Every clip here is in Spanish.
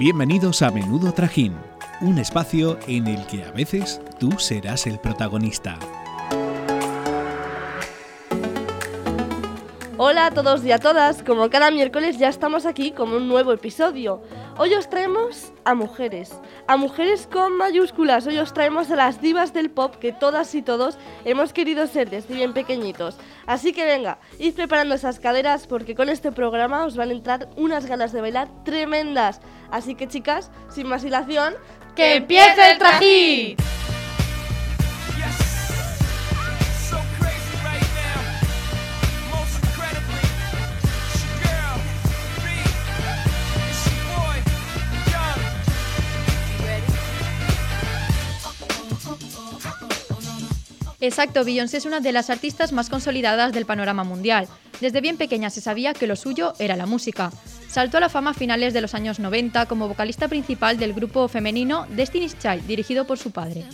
Bienvenidos a Menudo Trajín, un espacio en el que a veces tú serás el protagonista. Hola a todos y a todas, como cada miércoles ya estamos aquí con un nuevo episodio. Hoy os traemos a mujeres, a mujeres con mayúsculas, hoy os traemos a las divas del pop que todas y todos hemos querido ser desde bien pequeñitos. Así que venga, id preparando esas caderas porque con este programa os van a entrar unas ganas de bailar tremendas. Así que chicas, sin más dilación, ¡que empiece el trajín! Exacto, Beyoncé es una de las artistas más consolidadas del panorama mundial. Desde bien pequeña se sabía que lo suyo era la música. Saltó a la fama a finales de los años 90 como vocalista principal del grupo femenino Destiny's Child, dirigido por su padre.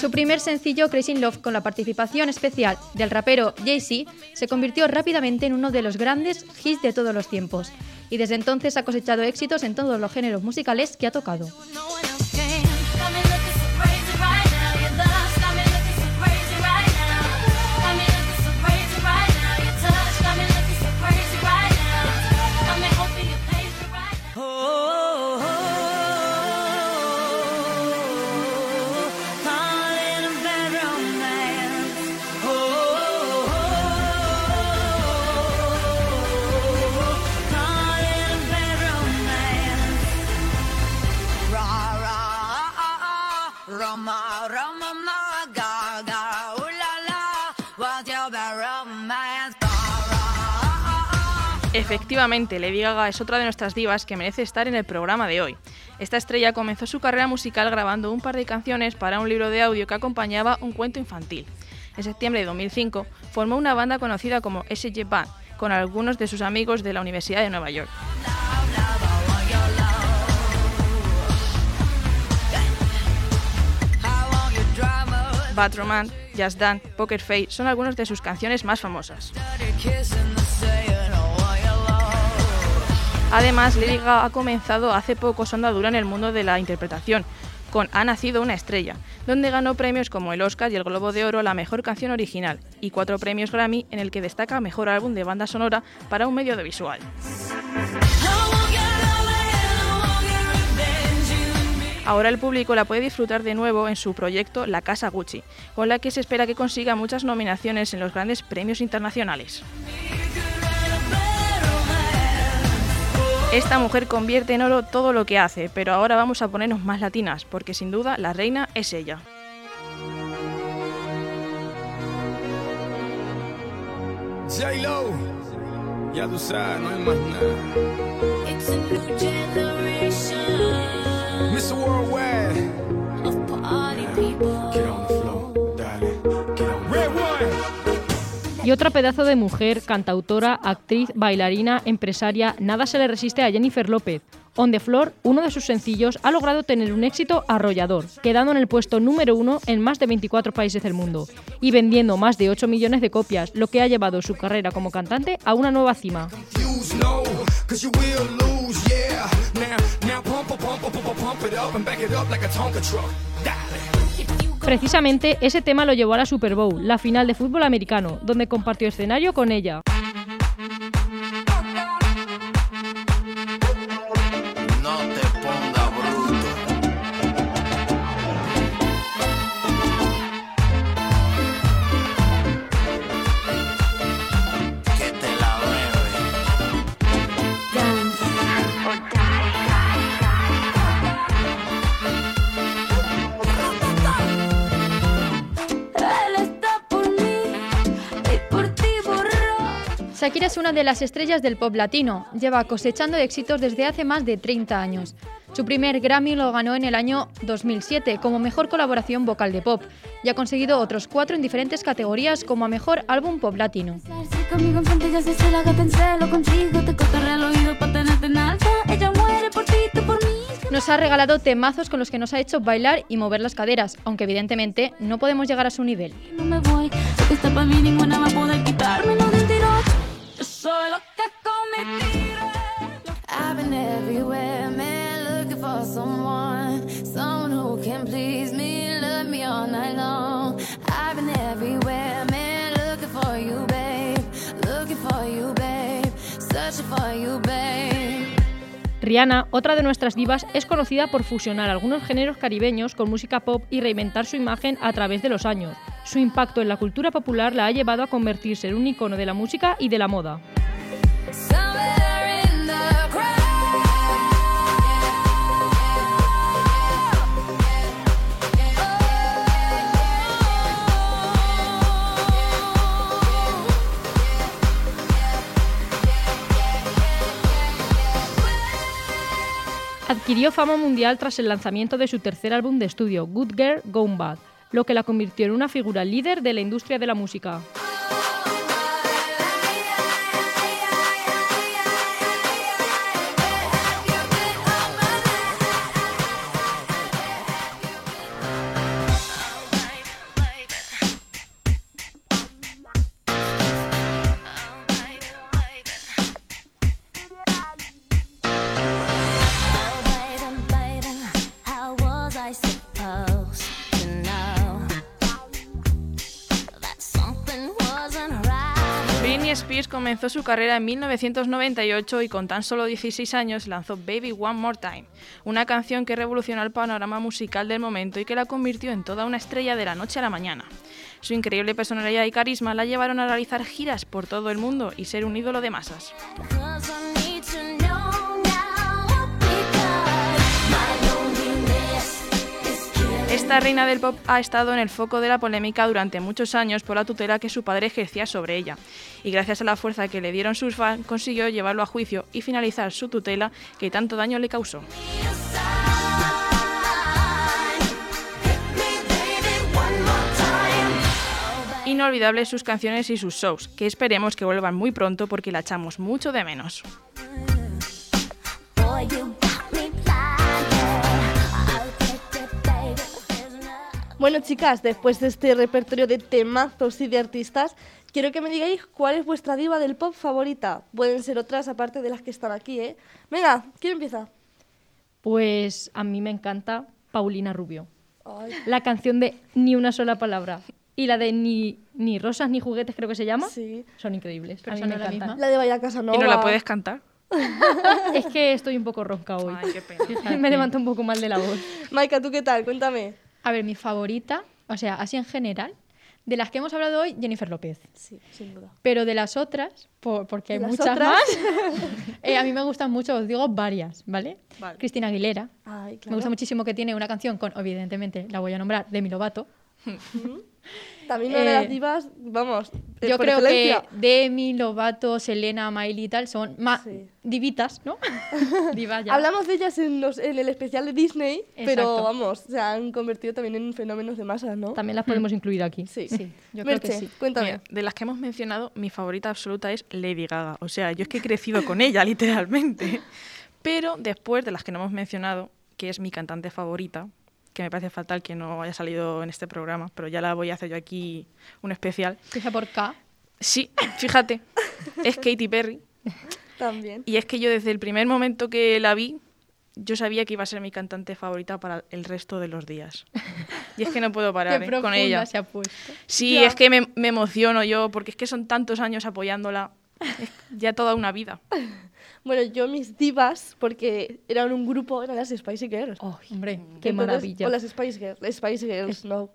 Su primer sencillo, Crazy in Love, con la participación especial del rapero Jay-Z, se convirtió rápidamente en uno de los grandes hits de todos los tiempos y desde entonces ha cosechado éxitos en todos los géneros musicales que ha tocado. Efectivamente, Lady Gaga es otra de nuestras divas que merece estar en el programa de hoy. Esta estrella comenzó su carrera musical grabando un par de canciones para un libro de audio que acompañaba un cuento infantil. En septiembre de 2005 formó una banda conocida como SG Band con algunos de sus amigos de la Universidad de Nueva York. Bad Just Dance, Poker Face son algunas de sus canciones más famosas. Además, Lady Gaga ha comenzado hace poco su andadura en el mundo de la interpretación, con Ha nacido una estrella, donde ganó premios como el Oscar y el Globo de Oro a la mejor canción original y cuatro premios Grammy en el que destaca mejor álbum de banda sonora para un medio audiovisual. Ahora el público la puede disfrutar de nuevo en su proyecto La Casa Gucci, con la que se espera que consiga muchas nominaciones en los grandes premios internacionales. Esta mujer convierte en oro todo lo que hace, pero ahora vamos a ponernos más latinas, porque sin duda la reina es ella. J-Lo, ya tú sabes, no hay más nada. It's a new generation Mr. Worldwide, of party people. Y otra pedazo de mujer, cantautora, actriz, bailarina, empresaria, nada se le resiste a Jennifer López. On the Floor, uno de sus sencillos, ha logrado tener un éxito arrollador, quedando en el puesto número uno en más de 24 países del mundo y vendiendo más de 8 millones de copias, lo que ha llevado su carrera como cantante a una nueva cima. Precisamente ese tema lo llevó a la Super Bowl, la final de fútbol americano, donde compartió escenario con ella. Shakira es una de las estrellas del pop latino, lleva cosechando éxitos desde hace más de 30 años. Su primer Grammy lo ganó en el año 2007 como mejor colaboración vocal de pop y ha conseguido otros cuatro en diferentes categorías como a mejor álbum pop latino. Nos ha regalado temazos con los que nos ha hecho bailar y mover las caderas, aunque evidentemente no podemos llegar a su nivel. No me voy, lo que está pa' mí ninguna va a poder quitarme please me, love me all night long. I've been everywhere, man, looking for you, babe. Looking for you, babe. Searching for you, babe. Rihanna, otra de nuestras divas, es conocida por fusionar algunos géneros caribeños con música pop y reinventar su imagen a través de los años. Su impacto en la cultura popular la ha llevado a convertirse en un icono de la música y de la moda. Adquirió fama mundial tras el lanzamiento de su tercer álbum de estudio, Good Girl Gone Bad, lo que la convirtió en una figura líder de la industria de la música. Comenzó su carrera en 1998 y con tan solo 16 años lanzó Baby One More Time, una canción que revolucionó el panorama musical del momento y que la convirtió en toda una estrella de la noche a la mañana. Su increíble personalidad y carisma la llevaron a realizar giras por todo el mundo y ser un ídolo de masas. Esta reina del pop ha estado en el foco de la polémica durante muchos años por la tutela que su padre ejercía sobre ella, y gracias a la fuerza que le dieron sus fans consiguió llevarlo a juicio y finalizar su tutela que tanto daño le causó. Inolvidables sus canciones y sus shows, que esperemos que vuelvan muy pronto porque la echamos mucho de menos. Bueno, chicas, después de este repertorio de temazos y de artistas, quiero que me digáis cuál es vuestra diva del pop favorita. Pueden ser otras aparte de las que están aquí, ¿eh? Venga, ¿quién empieza? Pues a mí me encanta Paulina Rubio. Ay, La canción de Ni una sola palabra y la de Ni, ni rosas ni juguetes creo que se llama, sí. son increíbles. Pero a mí son me la encantan. misma. La de Vaya Casanova. ¿Y no la puedes cantar? Es que estoy un poco ronca hoy. Ay, qué pena. me levanto un poco mal de la voz. Maika, ¿tú qué tal? Cuéntame. A ver, mi favorita, o sea, así en general, de las que hemos hablado hoy, Jennifer López. Sí, sin duda. Pero de las otras, por- porque hay ¿De muchas otras? más, eh, a mí me gustan mucho, os digo varias, ¿vale? Vale. Cristina Aguilera. Ay, claro. Me gusta muchísimo que tiene una canción con, evidentemente, la voy a nombrar, Demi Lovato. También una de las Eh, divas, vamos, eh, Yo por creo que excelencia. Demi, Lovato, Selena, Miley y tal son más Sí. divitas, ¿no? Divas ya. Hablamos de ellas en, los- en el especial de Disney, pero Exacto. vamos, se han convertido también en fenómenos de masas, ¿no? También las podemos incluir aquí. Sí, Sí, yo creo que Merche, sí. cuéntame. Mira, de las que hemos mencionado, mi favorita absoluta es Lady Gaga. O sea, yo es que he crecido con ella, literalmente. Pero después de las que no hemos mencionado, que es mi cantante favorita, que me parece fatal que no haya salido en este programa, pero ya la voy a hacer yo aquí un especial. Empieza por K. Sí, fíjate, es Katy Perry. También. Y es que yo desde el primer momento que la vi, yo sabía que iba a ser mi cantante favorita para el resto de los días. Y es que no puedo parar Qué ¿eh? con ella. se ha puesto. Sí, Ya. es que me, me emociono yo, porque es que son tantos años apoyándola. Es ya toda una vida. Bueno, yo mis divas, porque eran un grupo, eran las Spice Girls. Hombre, Qué Entonces- maravilla. O las Spice Girls, Spice Girls, no.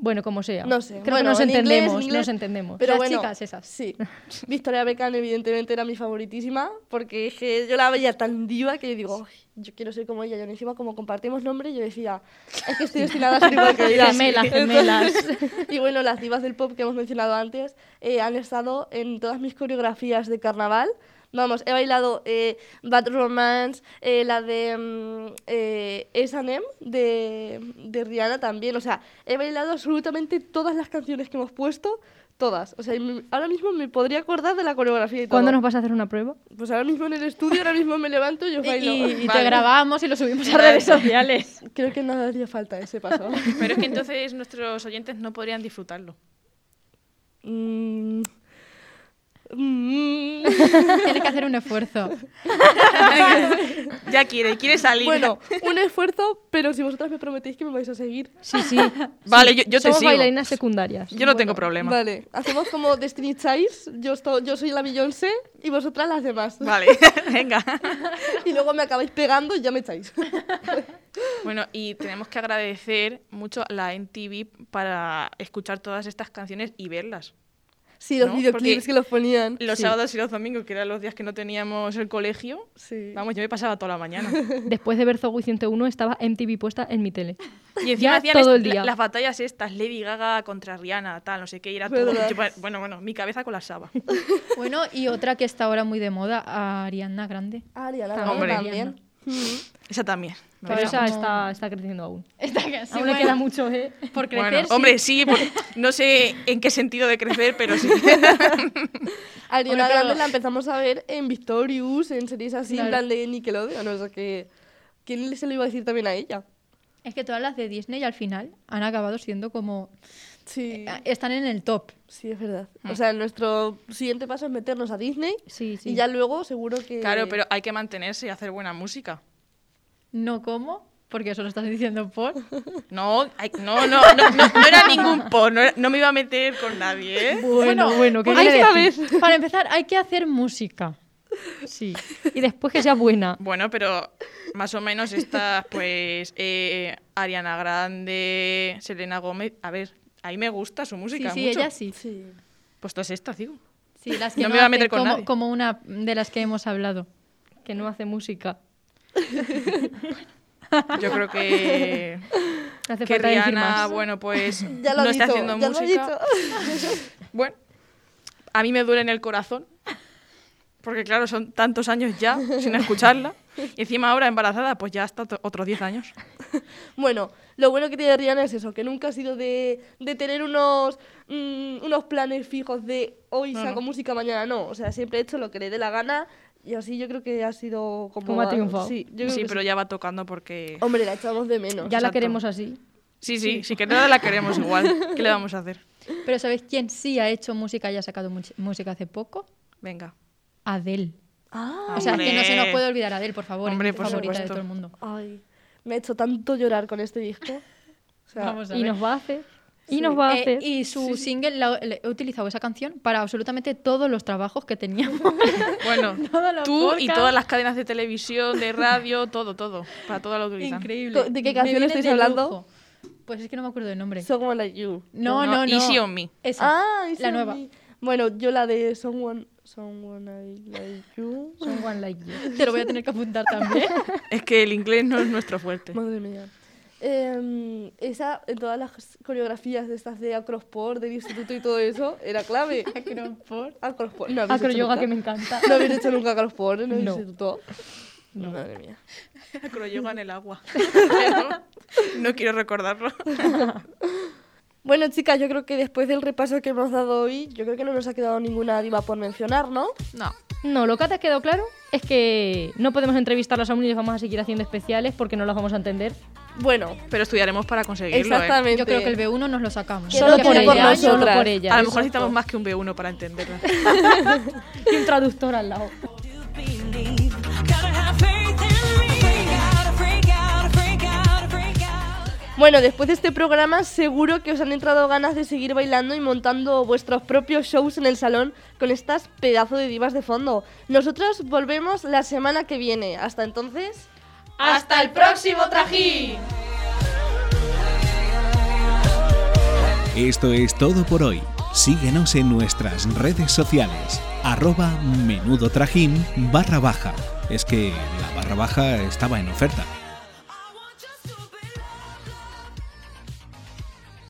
Bueno, como sea. No sé. Creo bueno, que nos en inglés, entendemos, inglés, nos entendemos. Pero Las bueno, chicas esas. Sí. Victoria Beckham evidentemente era mi favoritísima, porque que yo la veía tan diva que yo digo, "Ay, yo quiero ser como ella. Yo encima como compartimos nombre, yo decía, es que estoy destinada a ser igual que ella. Gemelas, gemelas. y bueno, las divas del pop que hemos mencionado antes eh, han estado en todas mis coreografías de carnaval. Vamos, he bailado eh, Bad Romance, eh, la de mm, eh, S&M de, de Rihanna también. O sea, he bailado absolutamente todas las canciones que hemos puesto, todas. O sea, ahora mismo me podría acordar de la coreografía y todo. ¿Cuándo nos vas a hacer una prueba? Pues ahora mismo en el estudio, ahora mismo me levanto y yo bailo. y- y te Vale. grabamos y lo subimos a redes sociales. Creo que no haría falta ese paso. Pero es que entonces nuestros oyentes no podrían disfrutarlo. Mm. Tienes que hacer un esfuerzo. Ya quiere, quiere salir. Bueno, un esfuerzo, pero si vosotras me prometéis que me vais a seguir. Sí, sí. Vale, yo, yo te Somos sigo. bailarinas secundarias. Yo no tengo problema. Vale, hacemos como Destiny Child. Yo, esto- yo soy la Beyoncé y vosotras las demás. Vale, venga. Y luego me acabáis pegando y ya me echáis. Bueno, y tenemos que agradecer mucho a la NTV para escuchar todas estas canciones y verlas. Sí, los ¿No? videoclips Porque que los ponían. Los Sí. sábados y los domingos, que eran los días que no teníamos el colegio, Sí. vamos, yo me pasaba toda la mañana. Después de ver Zoey 101 estaba MTV puesta en mi tele. Y encima Ya hacían todo est- el día. la- las batallas estas, Lady Gaga contra Rihanna, tal, no sé qué, era todo. yo- bueno, bueno, mi cabeza colapsaba. Bueno, y otra que está ahora muy de moda, Ariana Grande. Ariana Grande hombre. también. Esa también. Pero esa como- está, está creciendo aún. Que sí, aún le bueno, queda mucho, ¿eh? por crecer. Bueno, sí. hombre, sí, por- no sé en qué sentido de crecer, pero sí. Ariana pero- Grande la empezamos a ver en Victorious, en series así, en Claro. plan de Nickelodeon. O sea que. ¿Quién se lo iba a decir también a ella? Es que todas las de Disney al final han acabado siendo como... Sí. eh, Están en el top. Sí, es verdad. O sea, nuestro siguiente paso es meternos a Disney Sí, sí. y ya luego seguro que. Claro, pero hay que mantenerse y hacer buena música. No como, porque eso lo estás diciendo por... No, hay- no, no, no, no, no era ningún por, no, era- no me iba a meter con nadie, ¿eh? Bueno, bueno, ¿qué vez. Para empezar, hay que hacer música. Sí. Y después que sea buena. Bueno, pero más o menos estas, pues, eh, Ariana Grande, Selena Gómez, a ver, ahí me gusta su Sí, música sí, mucho. ella sí. Sí. Pues todas estas, digo. Sí, las que No no, me voy a meter con como, nadie. como una de las que hemos hablado. Que no hace música. Yo creo que, hace que falta decir Rihanna, más. bueno, pues Ya lo no está dicho, haciendo ya música. dicho. Bueno, a mí me duele en el corazón, porque claro, son tantos años ya sin escucharla. Y encima ahora embarazada, pues ya hasta otros 10 años. Bueno, lo bueno que tiene Rihanna es eso, que nunca ha sido de, de tener unos, mm, unos planes fijos de hoy No, saco no. música, mañana no. O sea, siempre he hecho lo que le dé la gana y así yo creo que ha sido como... Como ha triunfado. Sí, yo Sí, pero ya va tocando porque... Hombre, la echamos de menos. ya la exacto. queremos así. Sí, sí, sí que no la queremos igual. ¿Qué le vamos a hacer? Pero ¿sabéis quién sí ha hecho música y ha sacado música hace poco? Venga. Adele. Ah, O sea, que no se nos Hombre. puede olvidar Adele, por favor. Hombre, es por favorita de supuesto. todo el mundo. ay, me ha hecho tanto llorar con este disco. O sea, Vamos a Y ver. nos va a hacer. Y Sí. nos va a Eh, hacer. y su single, la- le- he utilizado esa canción para absolutamente todos los trabajos que teníamos. Bueno, tú y todas las cadenas de televisión, de radio, todo, todo. Para todo lo utilizan. Increíble. ¿De qué canción estáis de hablando? lujo. Pues es que no me acuerdo del nombre. Someone Like You. no, No, no, no. Easy on Me. Esa. Ah, Easy la on nueva. Me. Bueno, yo la de Someone, someone I Like You. Someone like you. Te lo voy a tener que apuntar también. Es que el inglés no es nuestro fuerte. Madre mía. Em, esa, en todas las coreografías de estas de acrosport, del instituto y todo eso, era clave. Acrosport. No habéis hecho Acroyoga que me encanta. No habéis hecho nunca acrosport en el No. instituto. Madre mía. Acroyoga en el agua. No quiero recordarlo. Bueno, chicas, yo creo que después del repaso que hemos dado hoy, yo creo que no nos ha quedado ninguna diva por mencionar, ¿no? No. No, lo que te ha quedado claro es que no podemos entrevistarlas aún y les vamos a seguir haciendo especiales porque no las vamos a entender. Bueno, Pero estudiaremos para conseguirlo, ¿eh? exactamente. Yo creo que el B1 nos lo sacamos. Solo por ella, solo por ella. A lo mejor necesitamos más que un B1 para entenderlo. Y un traductor al lado. Bueno, después de este programa seguro que os han entrado ganas de seguir bailando y montando vuestros propios shows en el salón con estas pedazos de divas de fondo. Nosotros volvemos la semana que viene. Hasta entonces... ¡Hasta el próximo trajín! Esto es todo por hoy. Síguenos en nuestras redes sociales. Arroba menudo trajín barra baja. Es que la barra baja estaba en oferta.